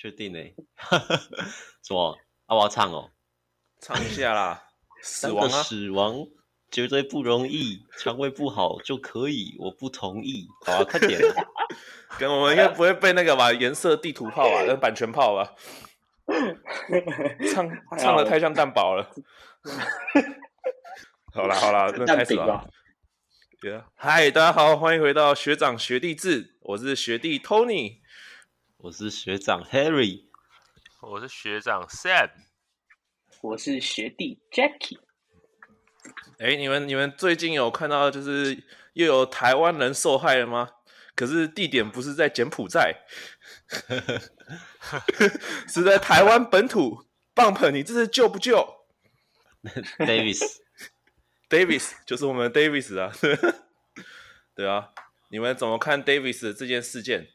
确定呢？什么？啊，我要唱哦，唱一下啦！死亡啊！死亡绝对不容易，肠胃不好就可以，我不同意。好啊，快点！跟我们应该不会被那个吧？颜色地图炮啊，跟版权炮吧？唱唱的太像蛋堡了。好了好了，那开始吧。嗨，yeah. 大家好，欢迎回到学长学弟制，我是学弟 Tony。我是学长 Harry，我是学长 Sam，我是学弟 Jackie。哎，你们你们最近有看到就是又有台湾人受害了吗？可是地点不是在柬埔寨，是在台湾本土。Bump，你这是救不救？Davis，Davis 就是我们 Davis 啊。对啊，你们怎么看 Davis 的这件事件？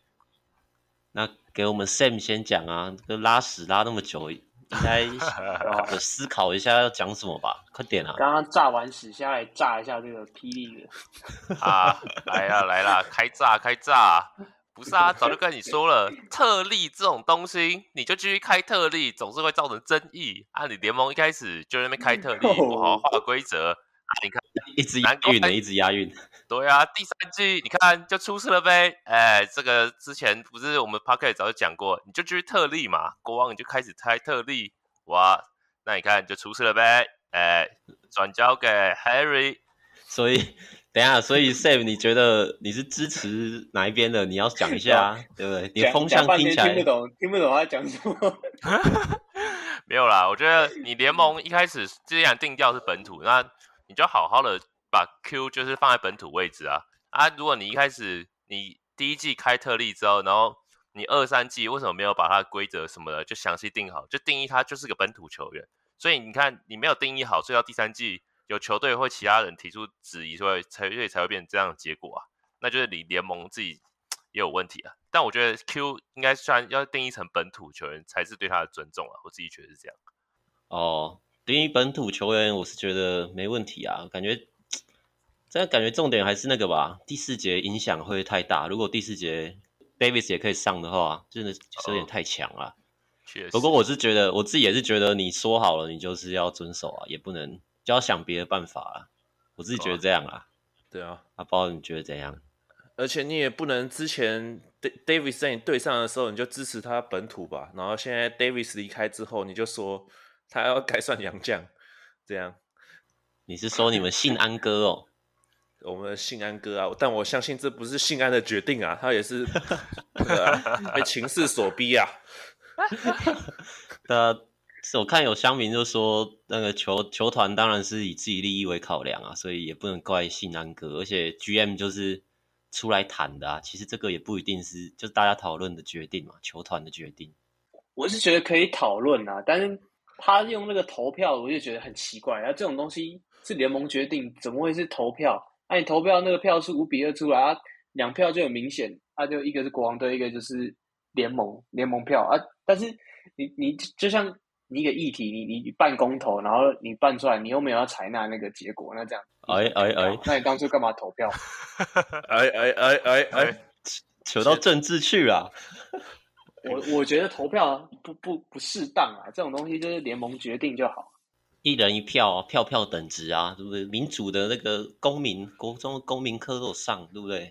那给我们 Sam 先讲啊，这个拉屎拉那么久，应该 有思考一下要讲什么吧？快点啊！刚刚炸完屎，先来炸一下这个霹雳的啊！来啦来啦，开炸开炸！不是啊，早就跟你说了，特例这种东西，你就继续开特例，总是会造成争议啊！你联盟一开始就在那边开特例，不好好画规则啊！你看，一直押韵呢，一直押韵。对啊，第三季你看就出事了呗。哎，这个之前不是我们 Podcast 早就讲过，你就去特例嘛，国王你就开始猜特例，哇，那你看就出事了呗。哎，转交给 Harry，所以等一下，所以 Sam 你觉得你是支持哪一边的？你要讲一下，对不对？你的风向听起来听不懂，听不懂他讲什么。没有啦，我觉得你联盟一开始既然定调是本土，那你就好好的。把 Q 就是放在本土位置啊啊！如果你一开始你第一季开特例之后，然后你二三季为什么没有把它规则什么的就详细定好，就定义它就是个本土球员？所以你看你没有定义好，所以到第三季有球队或其他人提出质疑，所以才所以才会变成这样的结果啊！那就是你联盟自己 也有问题啊！但我觉得 Q 应该算要定义成本土球员才是对他的尊重啊！我自己觉得是这样。哦，定义本土球员，我是觉得没问题啊，感觉。但感觉重点还是那个吧，第四节影响会太大。如果第四节 Davis 也可以上的话，真的是有点太强了。确实。不过我是觉得，我自己也是觉得，你说好了，你就是要遵守啊，也不能就要想别的办法啊。我自己觉得这样啊。对啊，阿包你觉得怎样？而且你也不能之前 Davis 在你队上的时候，你就支持他本土吧。然后现在 Davis 离开之后，你就说他要改算洋将，这样。你是说你们信安哥哦？我们的信安哥啊，但我相信这不是信安的决定啊，他也是、啊、被情势所逼啊。呃，我看有乡民就说，那个球球团当然是以自己利益为考量啊，所以也不能怪信安哥，而且 GM 就是出来谈的啊。其实这个也不一定是就是大家讨论的决定嘛，球团的决定。我是觉得可以讨论啊，但是他用那个投票，我就觉得很奇怪啊。这种东西是联盟决定，怎么会是投票？那、啊、你投票那个票数五比二出来啊，两票就很明显，啊，就一个是国王队，一个就是联盟联盟票啊。但是你你就像你一个议题，你你办公投，然后你办出来，你又没有要采纳那个结果，那这样，哎哎哎，那你当初干嘛投票？哎哎哎哎哎，扯到政治去了。我我觉得投票不不不适当啊，这种东西就是联盟决定就好。一人一票，票票等值啊，对不对？民主的那个公民，国中的公民课都有上，对不对？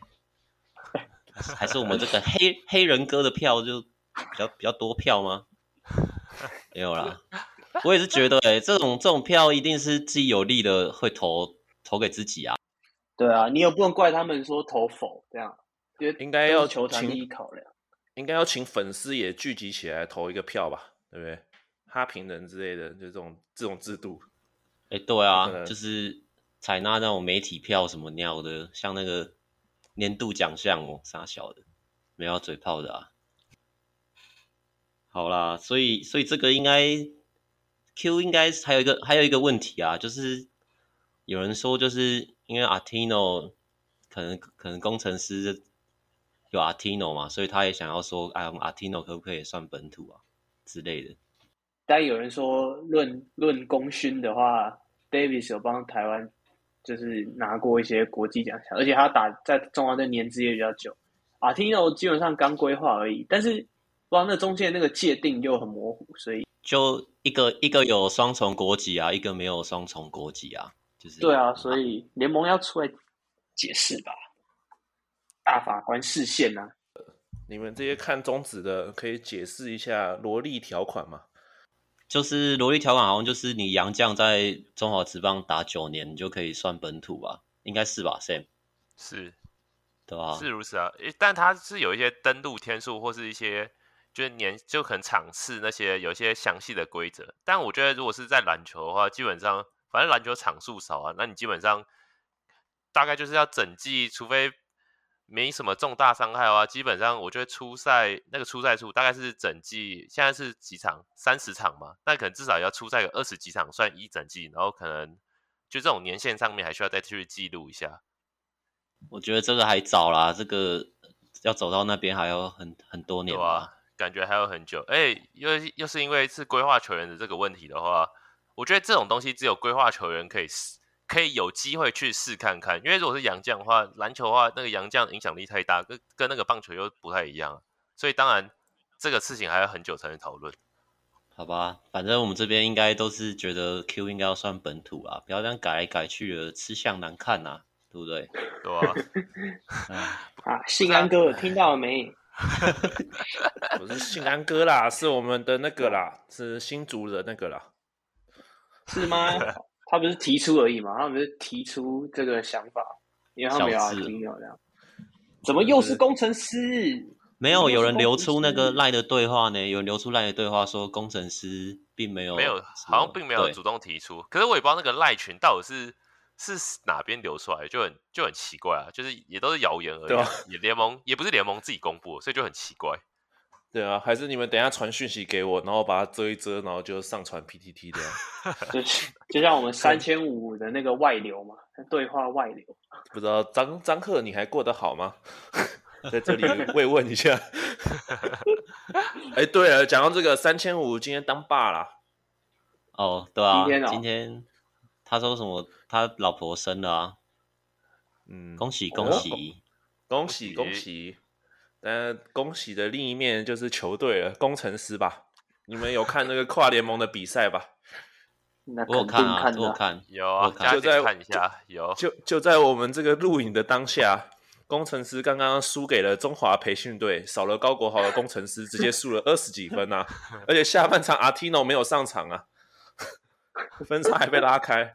还是我们这个黑黑人哥的票就比较比较多票吗？没有啦，我也是觉得、欸，哎，这种这种票一定是自己有利的会投投给自己啊。对啊，你也不能怪他们说投否这样，应该要求团利益考量，应该要请粉丝也聚集起来投一个票吧，对不对？他平人之类的，就这种这种制度，哎、欸，对啊，就是采纳那种媒体票什么鸟的，像那个年度奖项哦，傻小的，没有嘴炮的啊。好啦，所以所以这个应该 Q 应该还有一个还有一个问题啊，就是有人说就是因为 Artino 可能可能工程师有 Artino 嘛，所以他也想要说，哎，我们 Artino 可不可以算本土啊之类的。但有人说论，论论功勋的话，Davis 有帮台湾就是拿过一些国际奖项，而且他打在中华队年资也比较久。Artino 基本上刚规划而已，但是不知道那中间那个界定又很模糊，所以就一个一个有双重国籍啊，一个没有双重国籍啊，就是对啊，所以联盟要出来解释吧，大法官视线啊。你们这些看中职的，可以解释一下萝莉条款吗？就是萝莉条款，好像就是你杨将在中华职棒打九年，你就可以算本土吧？应该是吧？Sam 是，对吧？是如此啊，但它是有一些登录天数或是一些就是年就可能场次那些有一些详细的规则。但我觉得如果是在篮球的话，基本上反正篮球场数少啊，那你基本上大概就是要整季，除非。没什么重大伤害的话，基本上我觉得初赛那个初赛数大概是整季，现在是几场？三十场嘛，那可能至少要出赛个二十几场算一整季，然后可能就这种年限上面还需要再去记录一下。我觉得这个还早啦，这个要走到那边还有很很多年吧，啊，感觉还有很久。哎，又又是因为是规划球员的这个问题的话，我觉得这种东西只有规划球员可以试。可以有机会去试看看，因为如果是洋将的话，篮球的话，那个洋将影响力太大，跟跟那个棒球又不太一样，所以当然这个事情还要很久才能讨论。好吧，反正我们这边应该都是觉得 Q 应该要算本土啊，不要这样改来改去的，吃相难看呐、啊，对不对？对啊。啊，信安哥听到了没？不是信安哥啦，是我们的那个啦，是新竹的那个啦，是吗？他不是提出而已嘛？他不是提出这个想法，因为他没有听到这样。怎么又是工程师？没有，有人流出那个赖的对话呢？有人流出赖的对话说工程师并没有，没有，好像并没有主动提出。可是我也不知道那个赖群到底是是哪边流出来，就很就很奇怪啊！就是也都是谣言而已，啊，也联盟也不是联盟自己公布，所以就很奇怪。对啊，还是你们等一下传讯息给我，然后把它遮一遮，然后就上传 PTT 这样。就就像我们 三千五的那个外流嘛，对话外流。不知道张张克你还过得好吗？在这里慰问一下。哎、欸，对了，讲到这个三千五，今天当爸啦。哦，对啊，今天，哦、今天他说什么？他老婆生了啊。嗯，恭喜恭喜，恭喜恭喜。呃，恭喜的另一面就是球队了，工程师吧？你们有看那个跨联盟的比赛吧？我有看啊，我有看，有啊，就在看一下，有。就就在我们这个录影的当下，工程师刚刚输给了中华培训队，少了高国豪的工程师直接输了二十几分啊！而且下半场阿提诺没有上场啊，分差还被拉开。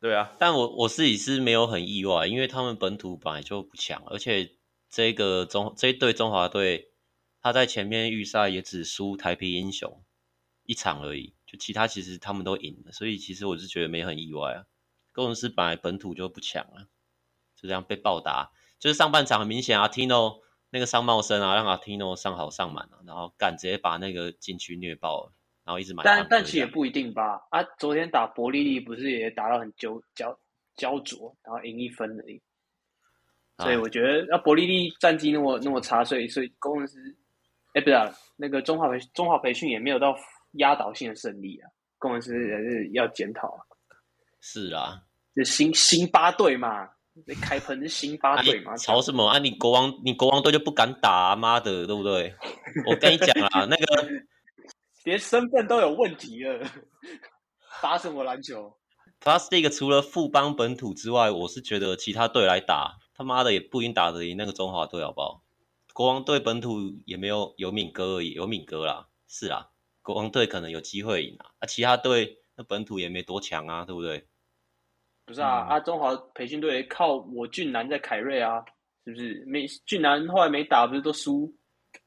对啊，但我我自己是没有很意外，因为他们本土本来就不强，而且。这个中这一队中华队，他在前面预赛也只输台啤英雄一场而已，就其他其实他们都赢了，所以其实我是觉得没很意外啊。工程师本来本土就不强啊，就这样被暴打，就是上半场很明显阿，Tino 那个商贸生啊，让阿 Tino 上好上满了，然后干直接把那个禁区虐爆了，然后一直买。但但其实也不一定吧，啊，昨天打伯利利不是也打到很焦焦焦灼，然后赢一分而已。所以我觉得，那伯利利战绩那么那么差，所以所以工程师，哎，不是啊，那个中华培中华培训也没有到压倒性的胜利啊，工程师也是要检讨啊。是啊，就新新八队嘛，那开喷是新八队嘛，吵什么啊？你国王你国王队就不敢打啊，妈的，对不对？我跟你讲啊，那个连身份都有问题了，打什么篮球？Plus League 除了富邦本土之外，我是觉得其他队来打。他妈的也不一定打得赢那个中华队，好不好？国王队本土也没有有敏哥而已，有敏哥啦，是啦，国王队可能有机会赢啊，啊，其他队那本土也没多强啊，对不对？不是啊，嗯、啊，中华培训队靠我俊男在凯瑞啊，是不是？没俊男后来没打，不是都输，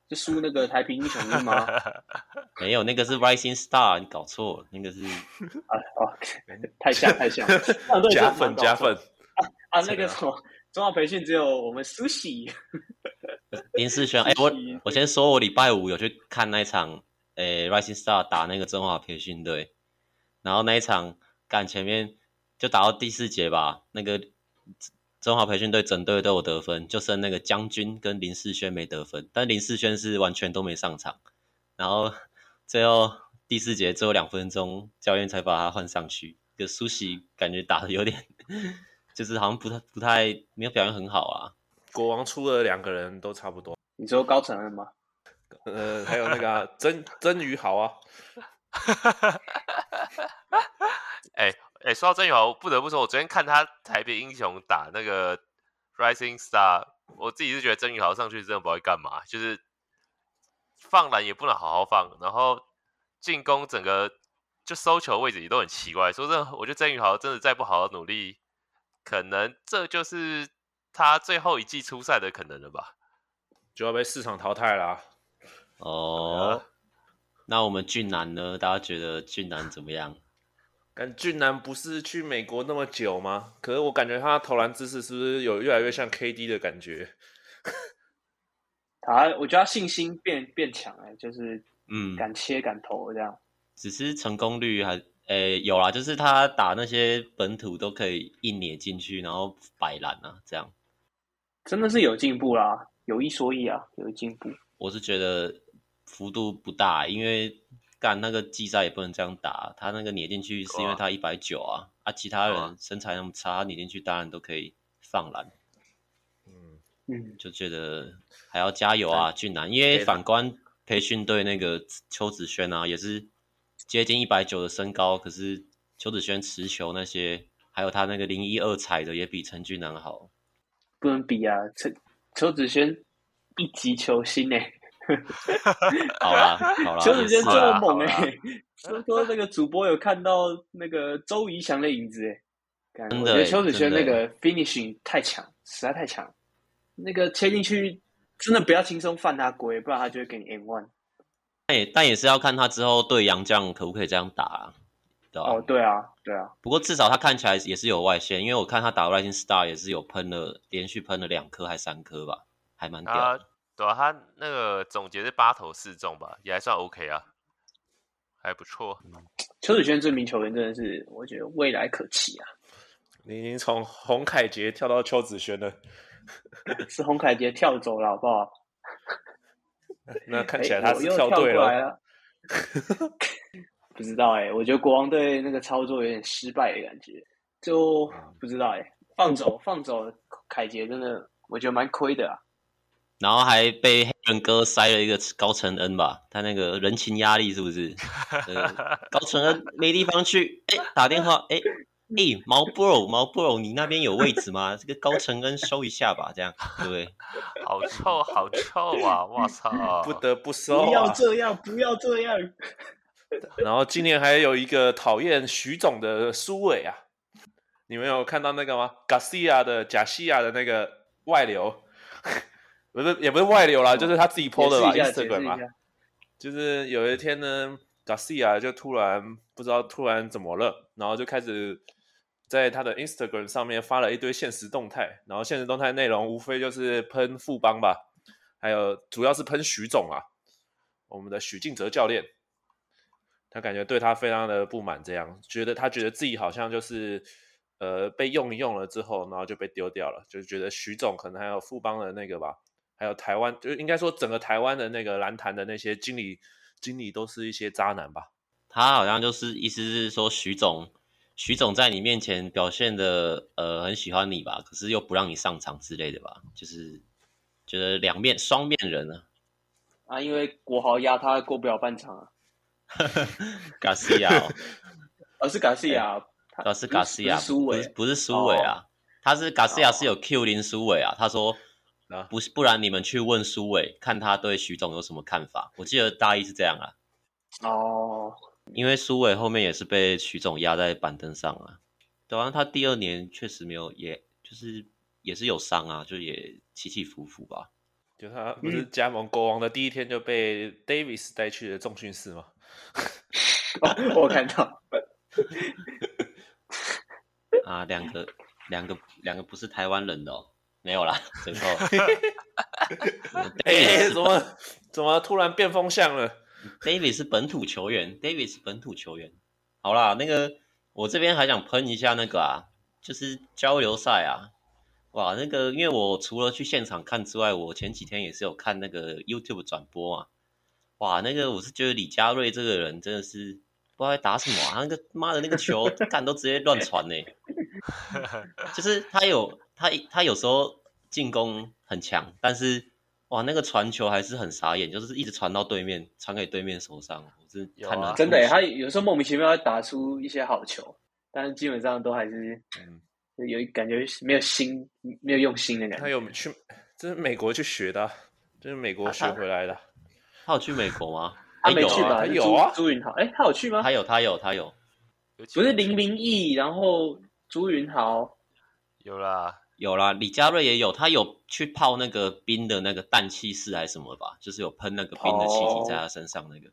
就输那个台平英雄吗？没有，那个是 Rising Star，你搞错了，那个是啊哦，太像太像，加分加分啊啊，那个什么。中华培训只有我们苏喜 林世轩。哎、欸，我我先说，我礼拜五有去看那一场，诶、欸、Rising Star 打那个中华培训队，然后那一场干前面就打到第四节吧，那个中华培训队整队都有得分，就剩那个将军跟林世轩没得分，但林世轩是完全都没上场，然后最后第四节最后两分钟，教练才把他换上去，个苏喜感觉打的有点。就是好像不太不太没有表现很好啊。国王出了两个人都差不多。你说高承恩吗？呃，还有那个、啊、曾曾宇豪啊。哎 哎、欸欸，说到曾宇豪，我不得不说，我昨天看他台北英雄打那个 Rising Star，我自己是觉得曾宇豪上去真的不会干嘛，就是放篮也不能好好放，然后进攻整个就收球位置也都很奇怪。说真的，我觉得曾宇豪真的再不好好努力，可能这就是他最后一季出赛的可能了吧，就要被市场淘汰啦、啊。哦。那我们俊男呢？大家觉得俊男怎么样？感俊男不是去美国那么久吗？可是我感觉他投篮姿势是不是有越来越像 KD 的感觉？他，我觉得他信心变变强哎，就是嗯，敢切敢投这样。只是成功率还诶、欸、有啦，就是他打那些本土都可以一碾进去，然后摆篮啊，这样真的是有进步啦，有一说一啊，有进步。我是觉得。幅度不大，因为干那个季赛也不能这样打。他那个碾进去是因为他一百九啊，啊，其他人身材那么差，他碾进去当然都可以放篮。嗯嗯，就觉得还要加油啊，俊男。因为反观培训队那个邱子轩啊，也是接近一百九的身高，可是邱子轩持球那些，还有他那个零一二踩的也比陈俊南好。不能比啊，陈邱子轩一级球星诶、欸。好啦，好啦，邱子轩这么猛哎、欸！说说那个主播有看到那个周怡翔的影子哎、欸，真的，我觉得邱子轩那个 finishing 太强，实在太强。那个切进去真的不要轻松犯他规，不然他就会给你 M one。哎，但也是要看他之后对杨将可不可以这样打、啊，对吧？哦，对啊，对啊。不过至少他看起来也是有外线，因为我看他打 Rising Star 也是有喷了，连续喷了两颗还三颗吧，还蛮屌的。对啊，他那个总结是八投四中吧，也还算 OK 啊，还不错。邱子轩这名球员真的是，我觉得未来可期啊。你已经从洪凯杰跳到邱子轩了，是洪凯杰跳走了，好不好？那看起来他是跳对了。了不知道哎、欸，我觉得国王队那个操作有点失败的感觉，就不知道哎、欸，放走放走凯杰，真的我觉得蛮亏的啊。然后还被黑人哥塞了一个高承恩吧，他那个人情压力是不是？高承恩没地方去，哎，打电话，哎，哎，毛 bro，毛 bro，你那边有位置吗？这个高承恩收一下吧，这样对不对？好臭，好臭啊！我操，不得不收、啊，不要这样，不要这样。然后今年还有一个讨厌徐总的苏伟啊，你们有看到那个吗？Garcia 的贾西亚的那个外流。不是，也不是外流啦，就是他自己 po 的吧，Instagram 嘛。就是有一天呢，Garcia 就突然不知道突然怎么了，然后就开始在他的 Instagram 上面发了一堆现实动态，然后现实动态内容无非就是喷富邦吧，还有主要是喷许总啊，我们的许敬哲教练，他感觉对他非常的不满，这样觉得他觉得自己好像就是呃被用一用了之后，然后就被丢掉了，就是觉得许总可能还有富邦的那个吧。还有台湾，就应该说整个台湾的那个篮坛的那些经理，经理都是一些渣男吧？他好像就是意思是说，许总，许总在你面前表现的呃很喜欢你吧，可是又不让你上场之类的吧？就是觉得两面双面人啊。啊，因为国豪压他过不了半场啊。卡西亚，而 是卡西亚，他是卡西亚，不是不是苏伟啊，他是卡西亚是有 Q 林苏伟啊，他说。不是，不然你们去问苏伟，看他对徐总有什么看法。我记得大意是这样啊。哦，因为苏伟后面也是被徐总压在板凳上啊。对啊，他第二年确实没有，也就是也是有伤啊，就也起起伏伏吧。就他不是加盟国王的第一天就被 Davis 带去了重训室吗？哦、我看到。啊，两个两个两个不是台湾人的哦。没有啦，最后，哎，怎么怎么突然变风向了？David 是本土球员，David 是本土球员。好啦，那个我这边还想喷一下那个啊，就是交流赛啊，哇，那个因为我除了去现场看之外，我前几天也是有看那个 YouTube 转播啊，哇，那个我是觉得李佳瑞这个人真的是不知道在打什么啊，那个妈的那个球 干都直接乱传呢，就是他有。他他有时候进攻很强，但是哇，那个传球还是很傻眼，就是一直传到对面，传给对面手上。我是看了、有啊真的耶，他有时候莫名其妙会打出一些好球，但是基本上都还是嗯，有感觉没有心，没有用心的感觉。他有去，这是美国去学的、啊，这是美国学回来的。他有去美国吗？他没去吧？有啊朱朱云豪，哎，他有去吗？他有，他有，他有。不是林明义，然后朱云豪，有啦，有啦，李佳瑞也有，他有去泡那个冰的那个氮气室还是什么吧，就是有喷那个冰的气体在他身上那个。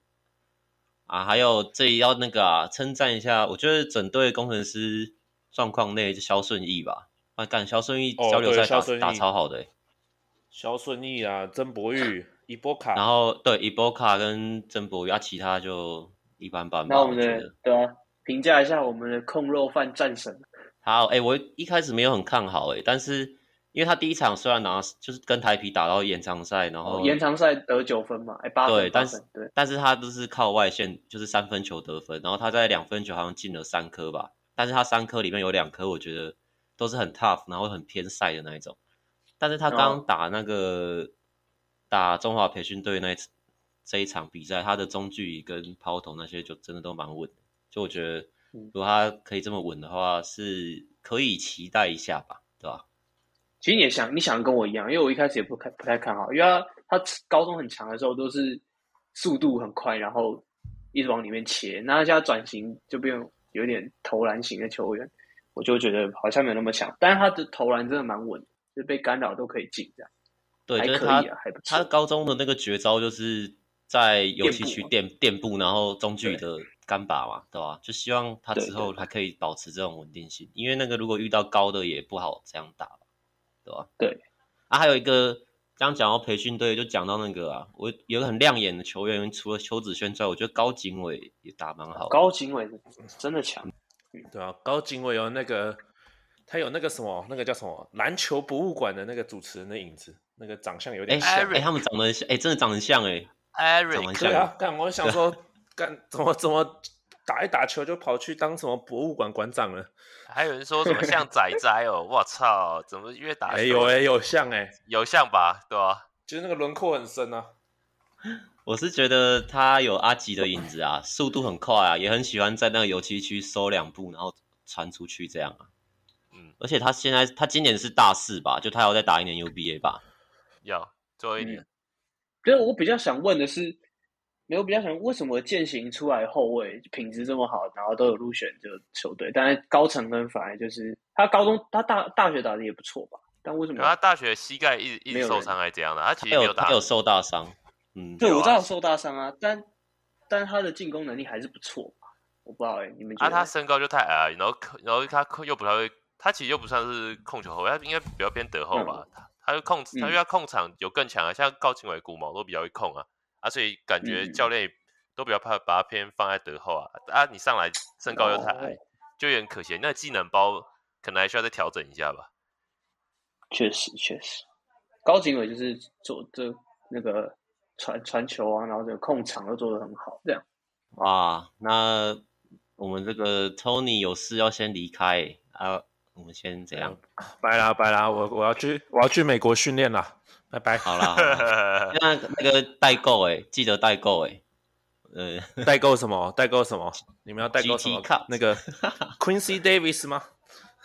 啊，还有这里要那个啊，称赞一下，我觉得整队工程师状况内就肖顺义吧，啊，干肖顺义哦交流赛打、打超好的、欸，肖顺义啊，曾博 玉、伊波卡，然后对伊波卡跟曾博宇，啊，其他就一般般吧。那我们的觉得对啊，评价一下我们的控肉饭战神。好，哎、我一开始没有很看好、欸，哎，但是因为他第一场虽然拿就是跟台啤打到延长赛，然后、哦，延长赛得九分嘛，哎，八分，对，但是对，但是他都是靠外线，就是三分球得分，然后他在两分球好像进了三颗吧，但是他三颗里面有两颗我觉得都是很 tough，然后很偏赛的那一种，但是他刚刚打那个、打中华培训队那一这一场比赛，他的中距离跟抛投那些就真的都蛮稳的，就我觉得如果他可以这么稳的话，是可以期待一下吧，对吧？其实你也想，你想跟我一样，因为我一开始也不看不太看好，因为他他高中很强的时候都是速度很快，然后一直往里面切，那他现在转型就变有点投篮型的球员，我就觉得好像没有那么强，但是他的投篮真的蛮稳，就被干扰都可以进这样。对，还可以就是他啊还不错他高中的那个绝招就是在油漆区垫垫步，然后中距离的干拔嘛，对吧？就希望他之后还可以保持这种稳定性，因为那个如果遇到高的也不好这样打，对吧？对。啊，还有一个刚讲到培训队，就讲到那个啊，我有个很亮眼的球员，除了邱子轩之外，我觉得高景伟也打蛮好的。高景伟真的强，对啊，高景伟有那个，他有那个什么，那个叫什么篮球博物馆的那个主持人的影子，那个长相有哎点像。哎，他们长得很像，哎，真的长得很像哎。Eric 对啊，干我想说，干 怎么怎么打一打球就跑去当什么博物馆馆长了？还有人说什么像仔仔哦，我操，怎么越打有哎、有像哎、有像吧，对吧、就是那个轮廓很深啊。我是觉得他有阿吉的影子啊，速度很快啊，也很喜欢在那个油漆区收两步，然后传出去这样啊。嗯，而且他现在他今年是大四吧，就他要再打一年 UBA 吧。要最后一年，可是我比较想问的是，没有比较想问为什么践行出来后卫品质这么好，然后都有入选这个球队，但是高成跟反而就是他高中他大大学打的也不错吧，但为什么因为他大学膝盖一直一直受伤还是怎样的，他其实没有打他有受大伤，嗯，对，我知道有受大伤啊，但但他的进攻能力还是不错吧？我不知道哎、你们觉啊，得？他身高就太矮，然后然后他控又不太会，他其实又不算是控球后卫，他应该比较偏得后吧。他他就控，他因为他控场有更强啊，像高景伟、古毛都比较会控啊，啊，所以感觉教练都比较怕把他偏放在德后啊。啊，你上来身高又太矮，就有点可惜。那技能包可能还需要再调整一下吧。确实确实，高景伟就是做这那个传传球啊，然后这个控场都做得很好，这样。哇，那我们这个 Tony 有事要先离开啊，我们先怎样？拜啦拜啦，我我要去我要去美国训练啦，拜拜。好啦，好啦 那那个代购哎，记得代购哎，呃，代购什么？代购什么？你们要代购什么那个 Quincy Davis 吗？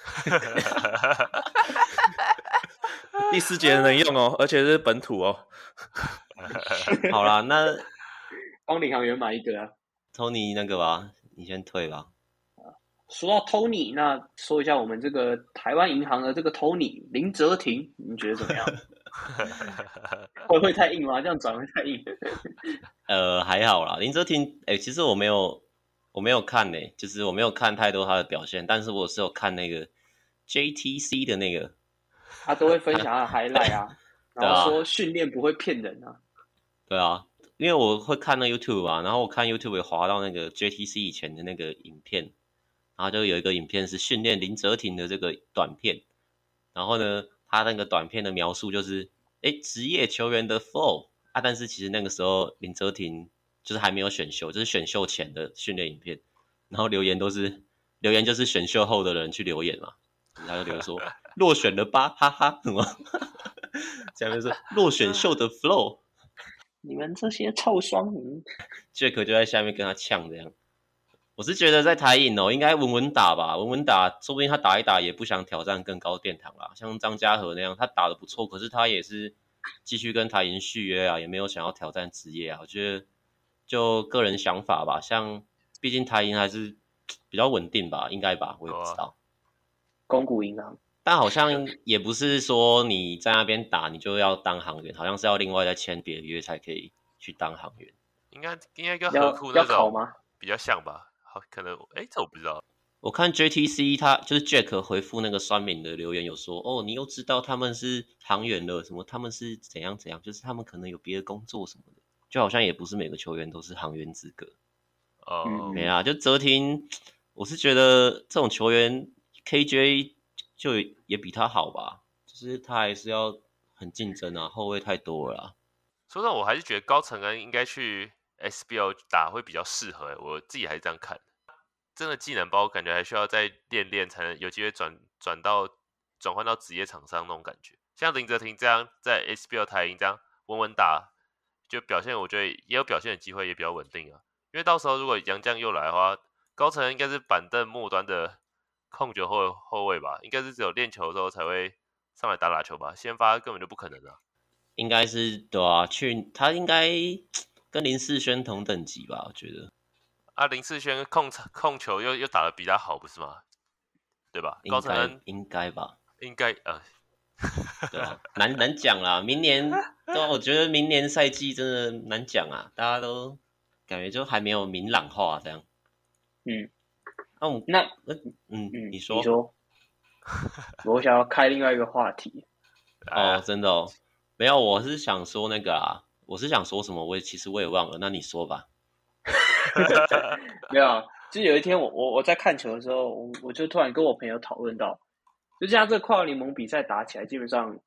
第四节能用哦，而且是本土哦。好啦，那帮领航员买一个啊。Tony 那个吧，你先退吧。说到 Tony，那说一下我们这个台湾银行的这个 Tony 林哲廷，你们觉得怎么样？会会太硬吗？这样转会太硬？呃，还好啦，林哲廷，哎、欸，其实我没有，我没有看呢、欸，就是我没有看太多他的表现，但是我是有看那个 JTC 的那个，他都会分享他的 highlight 啊，然后说训练不会骗人啊。对啊，因为我会看那 YouTube 啊，然后我看 YouTube 也滑到那个 JTC 以前的那个影片，然后就有一个影片是训练林哲廷的这个短片，然后呢，他那个短片的描述就是，哎，职业球员的 flow 啊，但是其实那个时候林哲廷就是还没有选秀，就是选秀前的训练影片，然后留言都是留言就是选秀后的人去留言嘛，他就留言说 落选了吧，哈哈，什么？下面是落选秀的 flow，你们这些臭双鱼，Jack 就在下面跟他呛这样。我是觉得在台银哦，应该稳稳打吧，稳稳打，说不定他打一打也不想挑战更高殿堂啦。像张家和那样，他打的不错，可是他也是继续跟台银续约啊，也没有想要挑战职业啊。我觉得就个人想法吧，像毕竟台银还是比较稳定吧，应该吧，我也不知道。公股银行，但好像也不是说你在那边打你就要当行员，好像是要另外再签别的约才可以去当行员。应该应该跟合库那种比较像吧？可能哎，这我不知道。我看 JTC 他就是 Jack 回复那个酸敏的留言，有说哦，你又知道他们是航员了，什么他们是怎样怎样，就是他们可能有别的工作什么的，就好像也不是每个球员都是航员资格。哦、嗯，没啊，就泽廷，我是觉得这种球员 KJ 就也比他好吧，就是他还是要很竞争啊，后卫太多了啦。说实话，我还是觉得高承恩应该去 SBL 打会比较适合，我自己还是这样看。真的技能包感觉还需要再练练，才能有机会转转到转换到职业场上那种感觉。像林哲廷这样在 SBL 台银这样稳稳打，就表现我觉得也有表现的机会，也比较稳定啊。因为到时候如果杨将又来的话，高层应该是板凳末端的控球后后卫吧，应该是只有练球的时候才会上来打打球吧，先发根本就不可能的。应该是对啊，去他应该。跟林世轩同等级吧，我觉得。啊，林世轩控控球又又打的比他好，不是吗？对吧？高承恩应该吧？应该呃，对啊，难难讲啦。明年都，我觉得明年赛季真的难讲啊，大家都感觉就还没有明朗化这样。嗯，那我那嗯嗯，你说，你说，我想要开另外一个话题。哦，真的哦，没有，我是想说那个啊。我是想说什么，我也其实我也忘了。那你说吧。没有啊，就有一天我我我在看球的时候，我我就突然跟我朋友讨论到，就像这跨联盟比赛打起来，基本上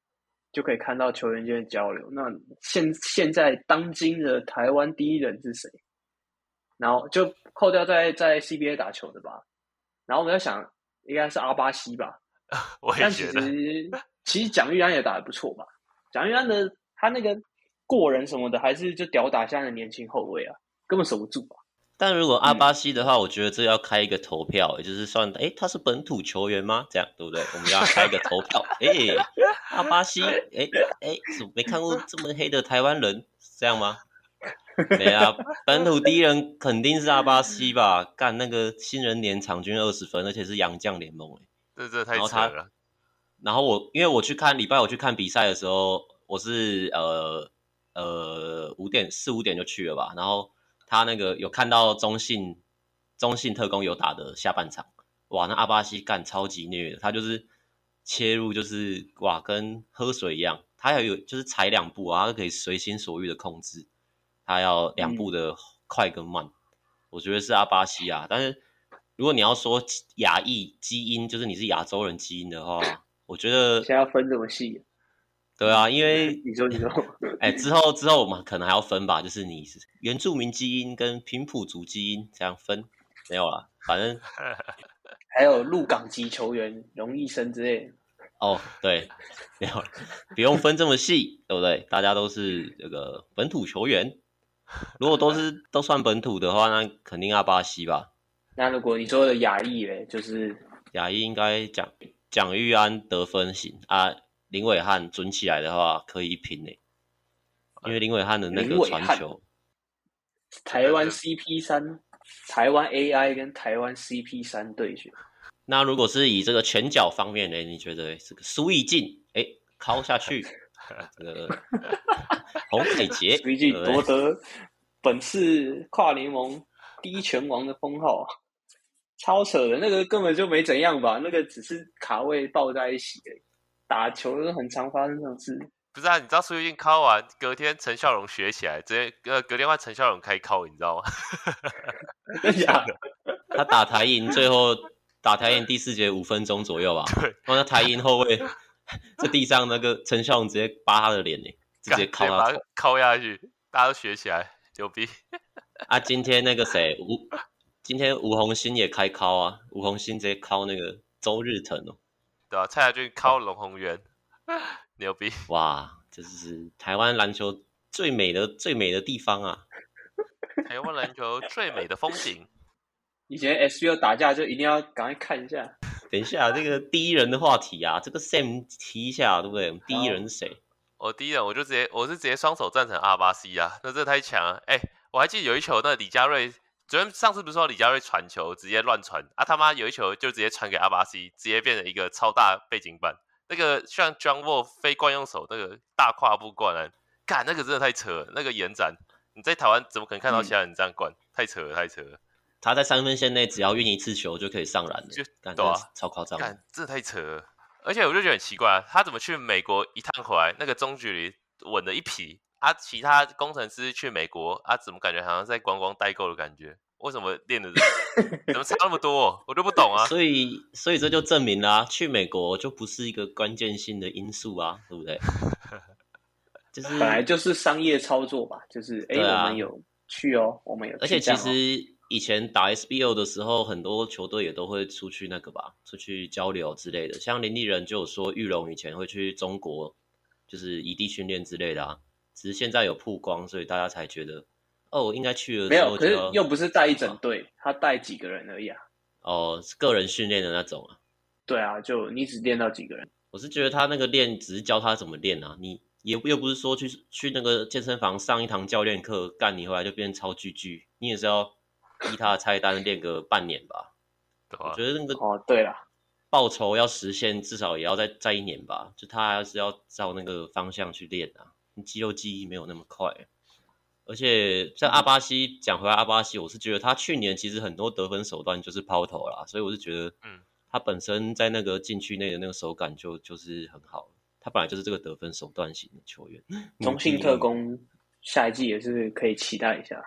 就可以看到球员间的交流。那现现在当今的台湾第一人是谁？然后就扣掉在在 CBA 打球的吧。然后我们在想，应该是阿巴西吧。我也觉得。但其实其实蒋玉安也打得不错吧？蒋玉安的他那个。过人什么的，还是就吊打现在的年轻后卫啊，根本守不住吧。但如果阿巴西的话，嗯、我觉得这要开一个投票，也就是算，哎，他是本土球员吗？这样对不对？我们要开一个投票，哎，阿巴西，哎哎，没看过这么黑的台湾人，这样吗？没啊，本土第一人肯定是阿巴西吧？干那个新人年场均二十分，而且是洋将联盟，这这太扯了。然后我因为我去看礼拜我去看比赛的时候，我是呃。呃，五点四五点就去了吧。然后他那个有看到中信中信特工有打的下半场，哇，那阿巴西干超级虐的，他就是切入就是哇，跟喝水一样，他要有就是踩两步啊，他可以随心所欲的控制，他要两步的快跟慢，嗯、我觉得是阿巴西啊。但是如果你要说亚裔基因，就是你是亚洲人基因的话，我觉得现在要分这么细。对啊，因为 你说你说，哎，之后之后我们可能还要分吧，就是你是原住民基因跟平埔族基因这样分，没有啦，反正 还有鹿港籍球员容易生之类。哦，对，没有，不用分这么细，对不对？大家都是这个本土球员，如果都是都算本土的话，那肯定阿巴西吧。那如果你说的亚裔嘞，就是亚裔应该蒋蒋玉安得分型啊。林伟汉准起来的话，可以一拼呢，因为林伟汉的那个传球，台湾 CP 三，台湾 AI 跟台湾 CP 三对决。那如果是以这个拳脚方面呢？你觉得这个苏奕进，哎，敲下去，这个 洪凯杰，苏夺得本次跨联盟第一拳王的封号，超扯的，那个根本就没怎样吧？那个只是卡位抱在一起而已。打球都很常发生这种事，不是啊？你知道苏玉静敲完，隔天陈孝荣学起来，直接呃隔天换陈孝荣开敲，你知道吗？真的假的？他打台银，最后打台银第四节五分钟左右吧。对，然后那台银后卫在地上，那个陈孝荣直接扒他的脸呢，直接敲他敲下去，大家都学起来，牛逼！啊，今天那个谁吴，今天吴红新也开敲啊，吴红新直接敲那个周日腾哦。对啊，蔡亚军靠龙宏源，牛逼！哇，这是台湾篮球最美的最美的地方啊！台湾篮球最美的风景。以前 SBL 打架就一定要赶快看一下。等一下，这个第一人的话题啊，这个 Sam 提一下，对不对？第一人是谁？我第一人我就直接我是直接双手赞成阿巴西啊，那这太强了！哎，我还记得有一球，那李佳瑞昨天上次不是说李佳瑞传球直接乱传啊？他妈有一球就直接传给阿巴西，直接变成一个超大背景板，那个像 John Wall 非惯用手那个大跨步灌篮，干那个真的太扯了，那个延展你在台湾怎么可能看到其他人这样灌？嗯、太扯了，太扯了！他在三分线内只要运一次球就可以上篮了，就对啊，超夸张，干这太扯了。而且我就觉得很奇怪啊，他怎么去美国一趟回来，那个中距离稳了一批啊？其他工程师去美国啊，怎么感觉好像在观光代购的感觉？为什么练的 怎么差那么多？我都不懂啊。所以，所以这就证明了啊，去美国就不是一个关键性的因素啊，对不对？就是本来就是商业操作吧，就是哎，我们有去哦，我们有去。而且其实。以前打 SBO 的时候，很多球队也都会出去那个吧，出去交流之类的。像林立人就有说，玉龙以前会去中国，就是异地训练之类的啊。只是现在有曝光，所以大家才觉得，哦，应该去了。没有，可是又不是带一整队，他带几个人而已啊。哦，是个人训练的那种啊。对啊，就你只练到几个人。我是觉得他那个练只是教他怎么练啊，你也又不是说去去那个健身房上一堂教练课，干你回来就变超巨巨，你也是要。依他的菜单练个半年吧，我觉得那个哦，对了，报酬要实现，至少也要再再一年吧。就他还是要照那个方向去练啊，肌肉记忆没有那么快。而且在阿巴西讲回来，阿巴西，我是觉得他去年其实很多得分手段就是抛投啦，所以我是觉得，嗯，他本身在那个禁区内的那个手感就就是很好。他本来就是这个得分手段型的球员，中信特工下一季也是可以期待一下。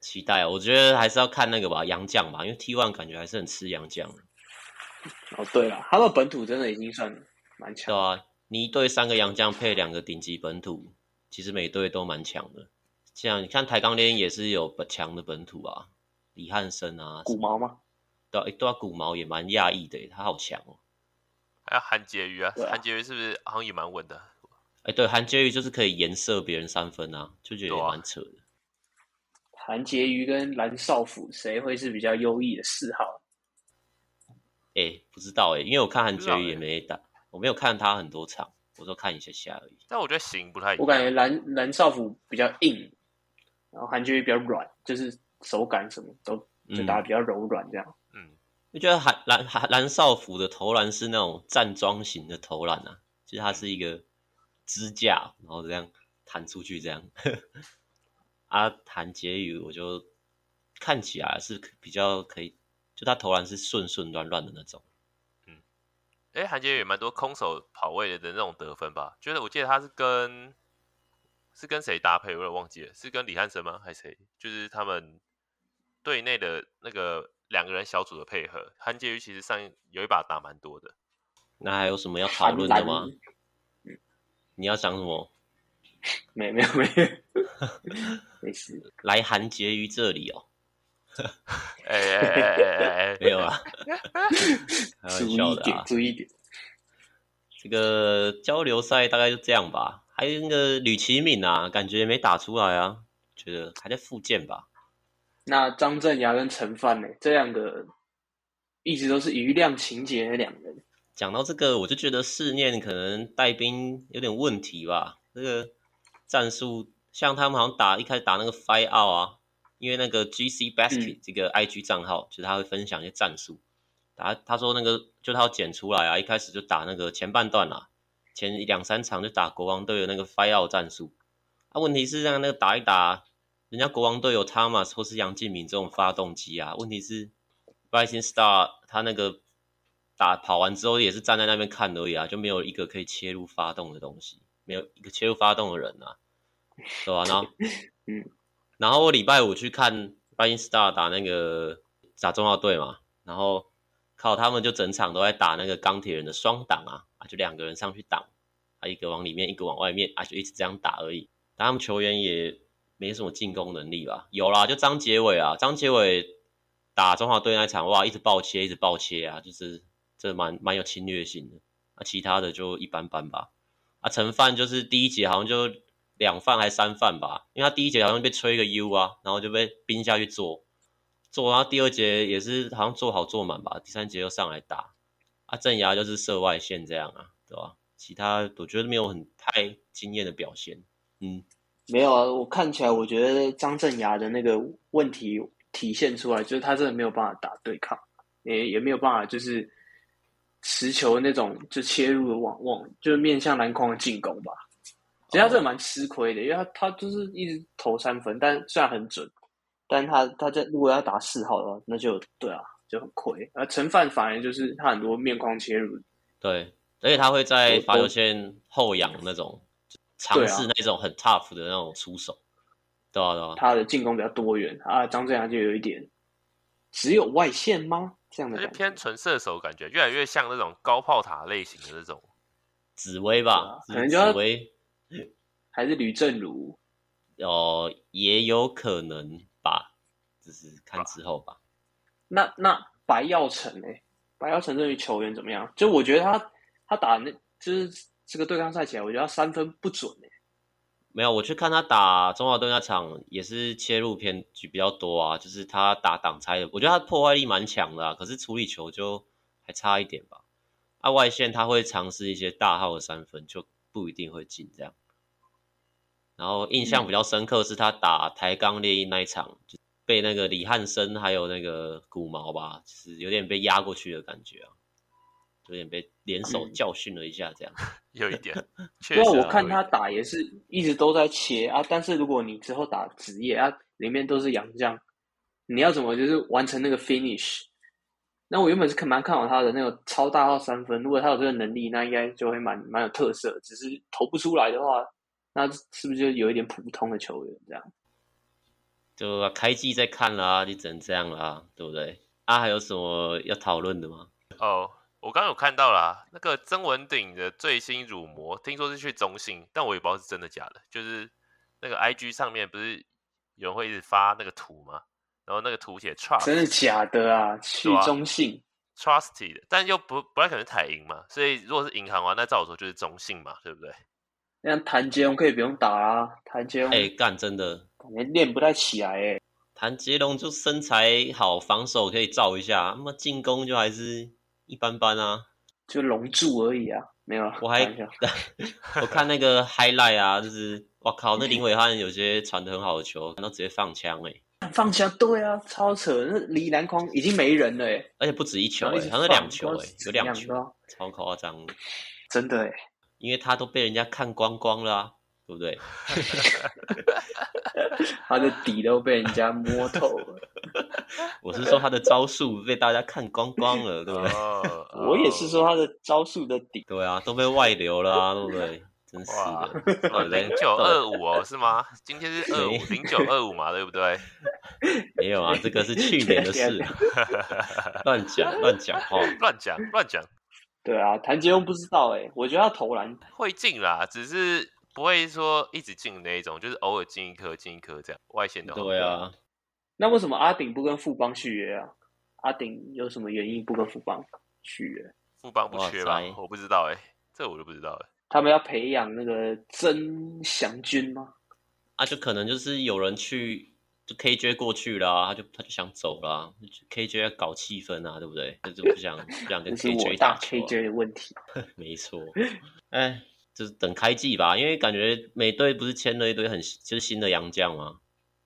期待，我觉得还是要看那个吧，洋将吧，因为 T One 感觉还是很吃洋将。哦，对了，他们本土真的已经算蛮强。对啊，你一队三个洋将配两个顶级本土，其实每队都蛮强的。像你看台钢联也是有强的本土啊，李汉生啊，古毛吗？对啊，对啊，古毛也蛮讶异的，他好强哦。还有韩婕妤啊，韩婕妤是不是好像也蛮稳的？哎，对，韩婕妤就是可以颜射别人三分啊，就觉得也蛮扯的。韩婕妤跟蓝少辅谁会是比较优异的四号？哎、欸，不知道哎、欸，因为我看韩婕妤也没打，我没有看他很多场，我都看一下下而已。但我觉得型不太一样，我感觉蓝蓝少辅比较硬，然后韩婕妤比较软，就是手感什么都就打的比较柔软这样。嗯，我觉得韩蓝蓝蓝少辅的投篮是那种站桩型的投篮啊，就是它是一个支架，然后这样弹出去这样。啊韩杰宇，我就看起来是比较可以，就他投篮是顺顺乱乱的那种。嗯，哎，韩婕妤也蛮多空手跑位的那种得分吧？就是我记得他是跟是跟谁搭配，我有点忘记了，是跟李汉生吗？还是谁？就是他们队内的那个两个人小组的配合。韩婕妤其实上有一把打蛮多的。那还有什么要讨论的吗？你要讲什么？没没有没有，没 事。来韩婕妤这里哦。哎哎哎哎哎，没有啊。注意一点，注意一点。这个交流赛大概就这样吧。还有那个吕其敏啊，感觉没打出来啊，觉得还在复健吧。那张镇衙跟陈范呢？这两个一直都是余量情节的两人。讲到这个，我就觉得四念可能带兵有点问题吧。这个。战术像他们好像打一开始打那个 Five Out 啊，因为那个 GC Basket 这个 IG 账号，嗯、就是他会分享一些战术。他他说那个就他要剪出来啊，一开始就打那个前半段啊，前两三场就打国王队的那个 Fire 战术。啊，问题是让那个打一打，人家国王队有 Thomas 或是杨敬敏这种发动机啊，问题是 Rising Star 他那个打跑完之后也是站在那边看而已啊，就没有一个可以切入发动的东西。没有一个切入发动的人啊，对吧？然后，嗯，然后我礼拜五去看 Rising Star 打那个打中华队嘛，然后靠他们就整场都在打那个钢铁人的双挡啊，啊，就两个人上去挡，啊，一个往里面，一个往外面，啊，就一直这样打而已。但他们球员也没什么进攻能力吧？有啦，就张杰伟啊，张杰伟打中华队那场，哇，一直爆切，一直爆切啊，就是这蛮蛮有侵略性的。啊，其他的就一般般吧。啊，陈范就是第一节好像就两犯还是三犯吧，因为他第一节好像被吹一个 U 啊，然后就被冰下去做，做然后第二节也是好像做好做满吧，第三节又上来打，啊，郑牙就是射外线这样啊，对吧？其他我觉得没有很太惊艳的表现，嗯，没有啊，我看起来我觉得张镇牙的那个问题体现出来，就是他真的没有办法打对抗，也也没有办法就是持球那种就切入的往往，就是面向篮筐的进攻吧。其实他真的蛮吃亏的，因为他他就是一直投三分，但虽然很准，但他他在如果要打四号的话，那就对啊，就很亏。而陈范反而就是他很多面框切入，对。而且他会在罚球线后仰那种尝试那种很 tough 的那种出手，对啊对啊。他的进攻比较多元啊，张镇阳就有一点只有外线吗？这样的感觉偏纯射手，感觉越来越像那种高炮塔类型的那种紫薇吧？可能就紫薇还是吕正如？哦，也有可能吧，只是看之后吧。那那白耀成呢？白耀成对于球员怎么样？就我觉得他。他打那就是这个对抗赛起来，我觉得他三分不准哎。没有，我去看他打中华队那场，也是切入偏局比较多啊。就是他打挡拆的，我觉得他破坏力蛮强的啊。可是处理球就还差一点吧。啊，外线他会尝试一些大号的三分，就不一定会进这样。然后印象比较深刻是他打台钢猎鹰那一场，就被那个李汉生还有那个古毛吧，就是有点被压过去的感觉啊。有点被联手教训了一下，这样、嗯、有一点。确实，我看他打也是一直都在切啊。但是如果你之后打职业啊，里面都是洋将，你要怎么就是完成那个 finish？那我原本是看蛮看好他的那个超大号三分，如果他有这个能力，那应该就会蛮蛮有特色。只是投不出来的话，那是不是就有一点普通的球员这样？就开季再看啦，你只能这样啦，对不对？啊，还有什么要讨论的吗？哦。我刚刚有看到啦，那个曾文鼎的最新乳模，听说是去中信，但我也不知道是真的假的。就是那个 IG 上面不是有人会一直发那个图吗？然后那个图写 trust，真的假的啊？去中信，trusted，但又不不太可能台银嘛，所以如果是银行的话，那照我说就是中性嘛，对不对？那谭杰龙可以不用打啊，谭杰龙，哎，干真的，感觉练不太起来哎。谭杰龙就身材好，防守可以罩一下，那么进攻就还是。一般般啊，就龙柱而已啊，没有。我还 我看那个 highlight 啊，就是我靠，那林伟汉有些传的很好的球，然后直接放枪哎、欸，放下对啊，超扯，那离篮筐已经没人了而且不止一球哎、欸，他是两球有两球，超夸张的，真的哎、欸，因为他都被人家看光光了啊，对不对？他的底都被人家摸透了。我是说他的招数被大家看光光了，对不对？我也是说他的招数的底。对啊，都被外流了啊，对不对？真是的。零九二五哦，是吗？今天是二五零九二五嘛，对不对？没有啊，这个是 去年的事。乱讲乱讲话，乱讲乱讲。对啊，谭杰荣不知道哎，我觉得他投篮会进啦，只是。不会说一直进那一种，就是偶尔进一颗进一颗这样。外线的话，对啊。那为什么阿顶不跟富邦续约啊？阿顶有什么原因不跟富邦续约？富邦不缺吧？我不知道哎、欸，这我就不知道了。他们要培养那个曾祥军吗？啊，就可能就是有人去，就 KJ 过去了，他就他就想走了。KJ 要搞气氛啊，对不对？他就不想不想跟 KJ 打、KJ 的问题。没错。哎。就是等开季吧，因为感觉美队不是签了一堆很就是新的洋将吗？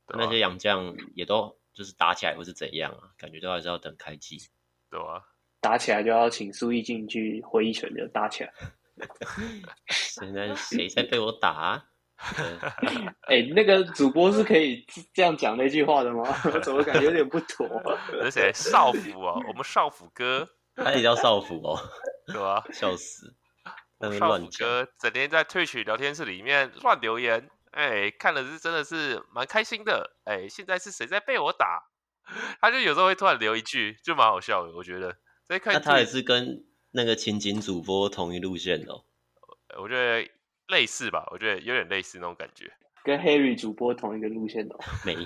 那些洋将也都就是打起来会是怎样啊？感觉都还是要等开季。对啊，打起来就要请苏奕进去挥一拳就打起来。现在谁在被我打啊？哎、欸，那个主播是可以这样讲那句话的吗？我 怎么感觉有点不妥？是谁？少辅哦，我们少辅哥，他也叫少辅哦，对吧？笑死。少辅哥整天在 Twitch 聊天室里面乱留言，哎、欸，看了是真的是蛮开心的。哎、欸，现在是谁在被我打？他就有时候会突然留一句，就蛮好笑的。我觉得在看，那他也是跟那个情景主播同一路线、哦。我觉得类似吧，我觉得有点类似那种感觉，跟 Harry 主播同一个路线的、哦。没有，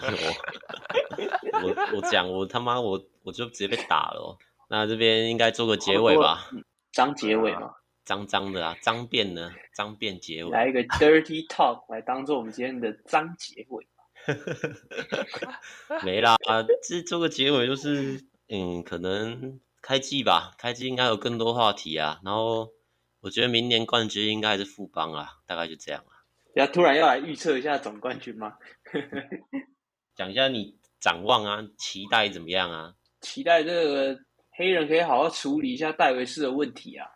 我我讲我他妈我我就直接被打了、哦。那这边应该做个结尾吧？张结尾嘛。脏脏的啊，脏辫呢，脏辫结尾，来一个 dirty talk 来当做我们今天的脏结尾。没啦，这做个结尾就是，嗯，可能开季吧，开季应该有更多话题啊。然后我觉得明年冠军应该还是富邦啊，大概就这样啊。要突然要来预测一下总冠军吗？讲一下你展望啊，期待怎么样啊？期待这个黑人可以好好处理一下戴维斯的问题啊，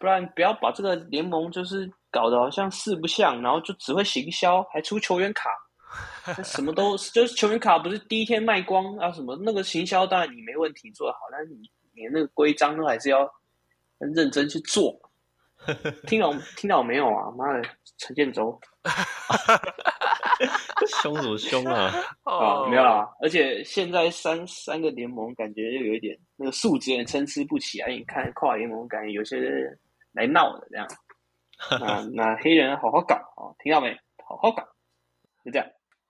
不然不要把这个联盟就是搞得好像四不像，然后就只会行销，还出球员卡，什么都就是球员卡不是第一天卖光啊？什么那个行销当然你没问题做得好，但是你连那个规章都还是要很认真去做。听到听到没有啊？妈的，陈建州，凶什么凶啊？啊，没有啦！而且现在三三个联盟感觉又有一点那个素质也参差不齐啊！你看跨联盟感觉有些人来闹的这样。那 那黑人好好搞啊！听到没？好好搞，就这样。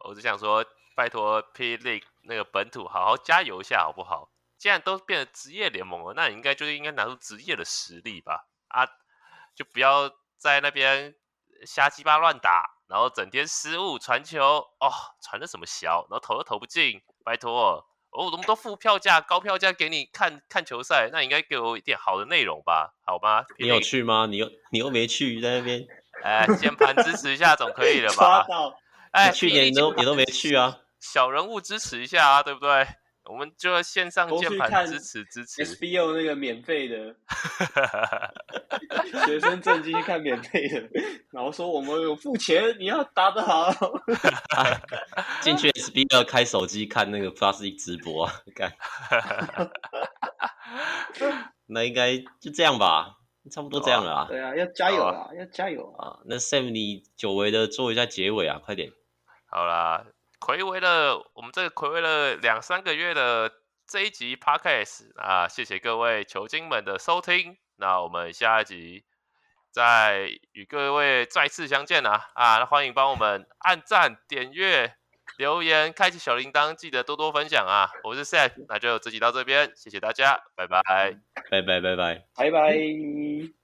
我只想说，拜托 P League 那个本土好好加油一下好不好？既然都变成职业联盟了，那你应该就是应该拿出职业的实力吧？啊！就不要在那边瞎鸡巴乱打，然后整天失误传球哦，传的什么小，然后投都投不进，拜托哦，我们都付票价高票价给你看看球赛，那你应该给我一点好的内容吧，好吧？你有去吗？你又你又没去在那边，哎，键盘支持一下总可以了吧？哎，去年你都你都没去啊，小人物支持一下啊，对不对？我们就要线上键盘支持支持 SBO 那个免费的 学生证进去看免费的，然后说我们有付钱，你要打得好。进去 SBO 开手机看那个 Plus 直播啊，干。那应该就这样吧，差不多这样了啊。对啊，要加油啊，要加油啊。那 Sam 你久违的做一下结尾啊，快点。好啦。睽违了，我们这个睽违了两三个月的这一集 Podcast 啊，谢谢各位球精们的收听。那我们下一集再与各位再次相见啊！啊，那欢迎帮我们按赞、点阅、留言、开启小铃铛，记得多多分享啊！我是 Seth，那就这集到这边，谢谢大家，拜拜，拜拜，拜拜，拜拜。